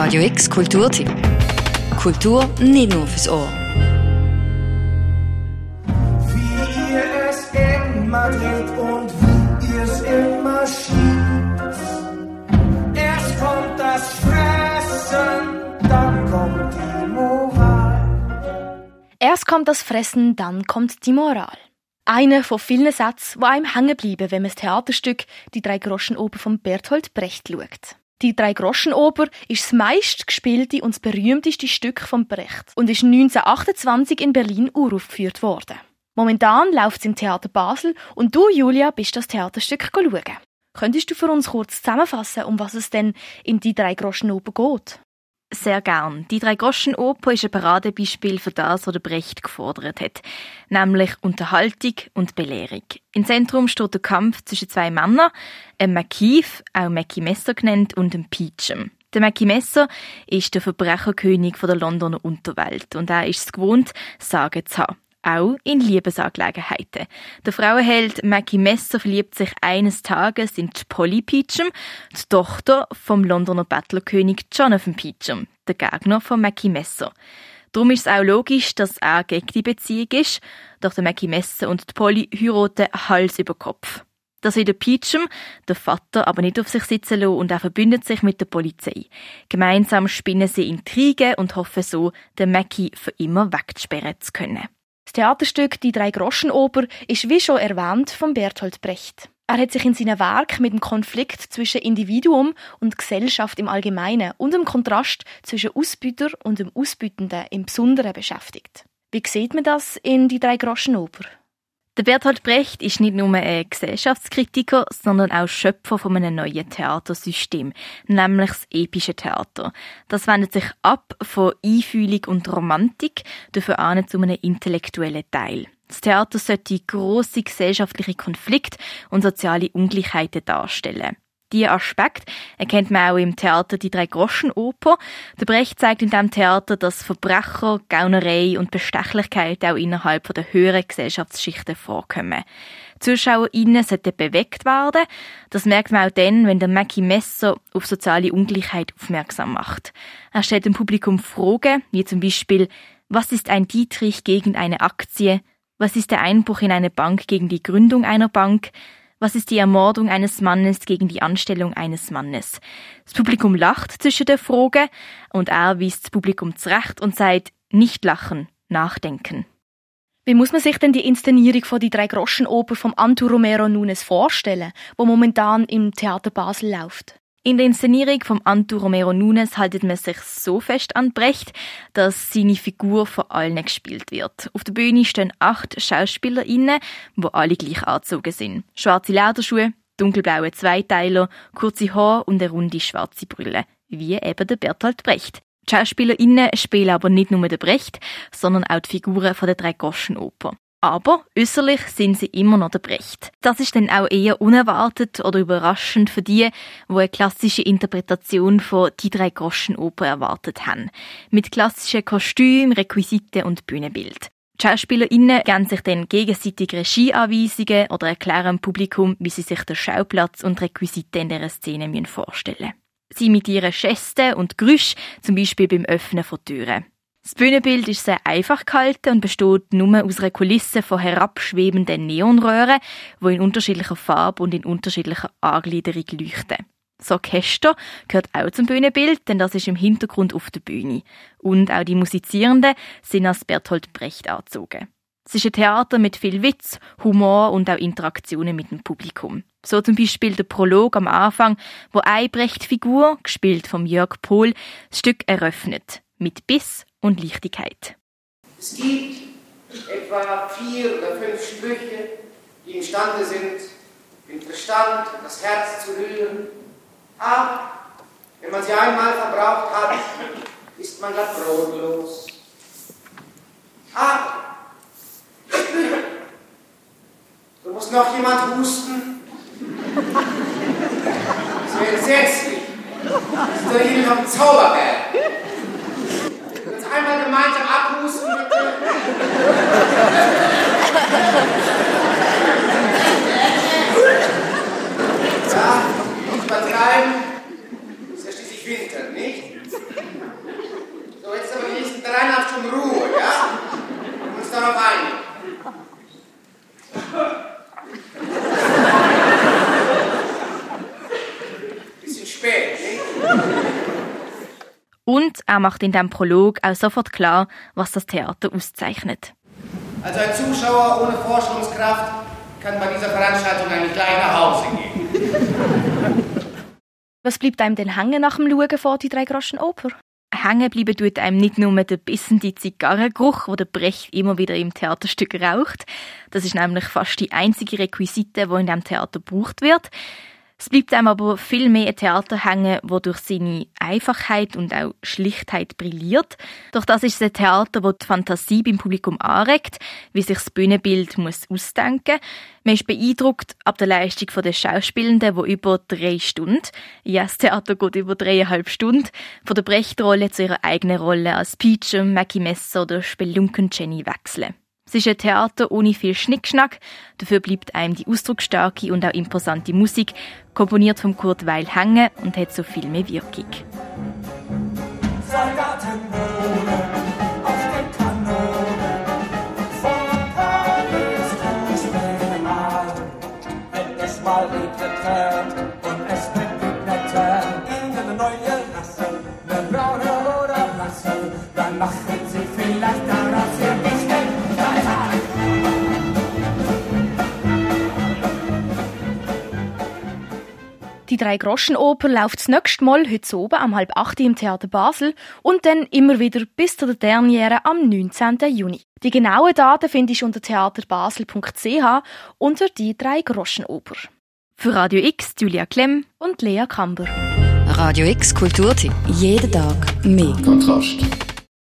Radio X Kulturtipp. Kultur nicht nur fürs Ohr. Wie ihr es immer dreht und wie ihr es immer schiebt. Erst kommt das Fressen, dann kommt die Moral. Erst kommt das Fressen, dann kommt die Moral. Einer von vielen Sätzen, die einem hängen bleiben, wenn man das Theaterstück Die drei Groschenoper von Bertolt Brecht schaut. Die drei Groschenoper ist das meistgespielte und das berühmteste Stück von Brecht und ist 1928 in Berlin uraufgeführt worden. Momentan läuft es im Theater Basel und du, Julia, bist das Theaterstück schauen. Könntest du für uns kurz zusammenfassen, um was es denn in die drei Groschenoper geht? Sehr gern. Die Drei-Groschen-Oper ist ein Paradebeispiel für das, was der Brecht gefordert hat. Nämlich Unterhaltung und Belehrung. Im Zentrum steht der Kampf zwischen zwei Männern, einem McKeef, auch Mackie Messer genannt, und einem Peachum. Der Mackie Messer ist der Verbrecherkönig der Londoner Unterwelt und er ist es gewohnt, Sagen zu haben auch in Liebesangelegenheiten. Der Frauenheld Maggie Messer verliebt sich eines Tages in Polly Peachum, die Tochter vom Londoner Battlerkönig Jonathan Peachum, der Gegner von Maggie Messer. Darum ist es auch logisch, dass er gegen die Beziehung ist, doch der Maggie Messer und die Polly heiraten Hals über Kopf. Das will der Peachum, der Vater, aber nicht auf sich sitzen lassen und er verbündet sich mit der Polizei. Gemeinsam spinnen sie Intrigen und hoffen so, den Mackie für immer wegzusperren zu können. Das Theaterstück Die drei Groschenoper ist wie schon erwähnt von Bertolt Brecht. Er hat sich in seinem Werk mit dem Konflikt zwischen Individuum und Gesellschaft im Allgemeinen und dem Kontrast zwischen Ausbüter und dem Ausbütenden im Besonderen beschäftigt. Wie sieht man das in Die drei Groschenoper? Der Bertolt Brecht ist nicht nur ein Gesellschaftskritiker, sondern auch Schöpfer von einem neuen Theatersystem, nämlich das epische Theater. Das wendet sich ab von Einfühlung und Romantik, dafür an zu einem intellektuellen Teil. Das Theater sollte große gesellschaftliche Konflikte und soziale Ungleichheiten darstellen. Diesen Aspekt erkennt man auch im Theater Die Drei-Groschen-Oper. Der Brecht zeigt in diesem Theater, dass Verbrecher, Gaunerei und Bestechlichkeit auch innerhalb der höheren Gesellschaftsschichten vorkommen. ZuschauerInnen sollten bewegt werden. Das merkt man auch dann, wenn der Mackie Messer auf soziale Ungleichheit aufmerksam macht. Er stellt dem Publikum Fragen, wie zum Beispiel, was ist ein Dietrich gegen eine Aktie? Was ist der Einbruch in eine Bank gegen die Gründung einer Bank? Was ist die Ermordung eines Mannes gegen die Anstellung eines Mannes? Das Publikum lacht zwischen der Frage und er weist das Publikum zurecht und sagt, nicht lachen, nachdenken. Wie muss man sich denn die Inszenierung von die drei Groschenoper vom Antu Romero Nunes vorstellen, wo momentan im Theater Basel läuft? In der Inszenierung vom Antu Romero Nunes haltet man sich so fest an Brecht, dass seine Figur von allen gespielt wird. Auf der Bühne stehen acht SchauspielerInnen, die alle gleich angezogen sind. Schwarze Lederschuhe, dunkelblaue Zweiteiler, kurze Haare und eine runde schwarze Brille. Wie eben der Bertolt Brecht. Die SchauspielerInnen spielen aber nicht nur den Brecht, sondern auch die Figuren von der Drei-Groschen-Oper. Aber äußerlich sind sie immer noch der Brecht. Das ist dann auch eher unerwartet oder überraschend für die, die eine klassische Interpretation von Die drei Groschen Oper erwartet haben. Mit klassischen Kostümen, Requisiten und Bühnenbild. Die SchauspielerInnen geben sich dann gegenseitig Regieanweisungen oder erklären dem Publikum, wie sie sich den Schauplatz und Requisiten in dieser Szene vorstellen müssen. Sie mit ihren Gesten und Geräuschen, zum Beispiel beim Öffnen von Türen. Das Bühnenbild ist sehr einfach gehalten und besteht nur aus einer Kulisse von herabschwebenden Neonröhren, die in unterschiedlicher Farbe und in unterschiedlicher Angliederung leuchten. Das Orchester gehört auch zum Bühnenbild, denn das ist im Hintergrund auf der Bühne. Und auch die Musizierenden sind als Bertolt Brecht angezogen. Es ist ein Theater mit viel Witz, Humor und auch Interaktionen mit dem Publikum. So zum Beispiel der Prolog am Anfang, wo eine Brecht-Figur, gespielt vom Jörg Pohl, das Stück eröffnet. Mit Biss und Leichtigkeit. Es gibt etwa vier oder fünf Sprüche, die imstande sind, den Verstand und das Herz zu rühren. Aber wenn man sie einmal verbraucht hat, ist man glatt brotlos. Aber so muss noch jemand husten. So entsetzlich. Das ist doch hier noch ein Zauberberg einmal gemeinsam abhusten? ja, nicht übertreiben. Ist ja schließlich Winter, nicht? nicht? So, jetzt aber die nächsten dreieinhalb Stunden Ruhe, ja? Und uns darauf einigen. Bisschen spät, nicht? Und er macht in dem Prolog auch sofort klar, was das Theater auszeichnet. Also ein Zuschauer ohne Vorstellungskraft kann bei dieser Veranstaltung eigentlich gleich nach Hause gehen. Was bleibt einem denn hängen nach dem Schauen vor die drei Groschen Oper? Hängen bleiben tut einem nicht nur der bissende Zigarrengeruch, wo der Brecht immer wieder im Theaterstück raucht. Das ist nämlich fast die einzige Requisite, die in diesem Theater gebraucht wird. Es bleibt einem aber viel mehr ein Theater hängen, wo durch seine Einfachheit und auch Schlichtheit brilliert. Doch das ist ein Theater, wo die Fantasie beim Publikum anregt, wie sich das Bühnenbild muss ausdenken. Man ist beeindruckt ab der Leistung der Schauspielenden, wo über drei Stunden, ja, das Theater geht über dreieinhalb Stunden, von der Brechtrolle zu ihrer eigenen Rolle als Peachem, Mackie Messer oder Spelunken Jenny wechseln. Es ist ein Theater ohne viel Schnickschnack, dafür bleibt einem die ausdrucksstarke und auch imposante Musik, komponiert vom Kurt Weil hängen und hat so viel mehr Wirkung. Soldaten wohnen Die Drei-Groschen-Oper läuft das nächste Mal heute oben am halb acht im Theater Basel und dann immer wieder bis zur Derniere am 19. Juni. Die genauen Daten findest du unter theaterbasel.ch unter die Drei-Groschen-Oper. Für Radio X, Julia Klemm Und Lea Kamber. Radio X Kulturtipp. Jeden Tag mehr. Kontrast.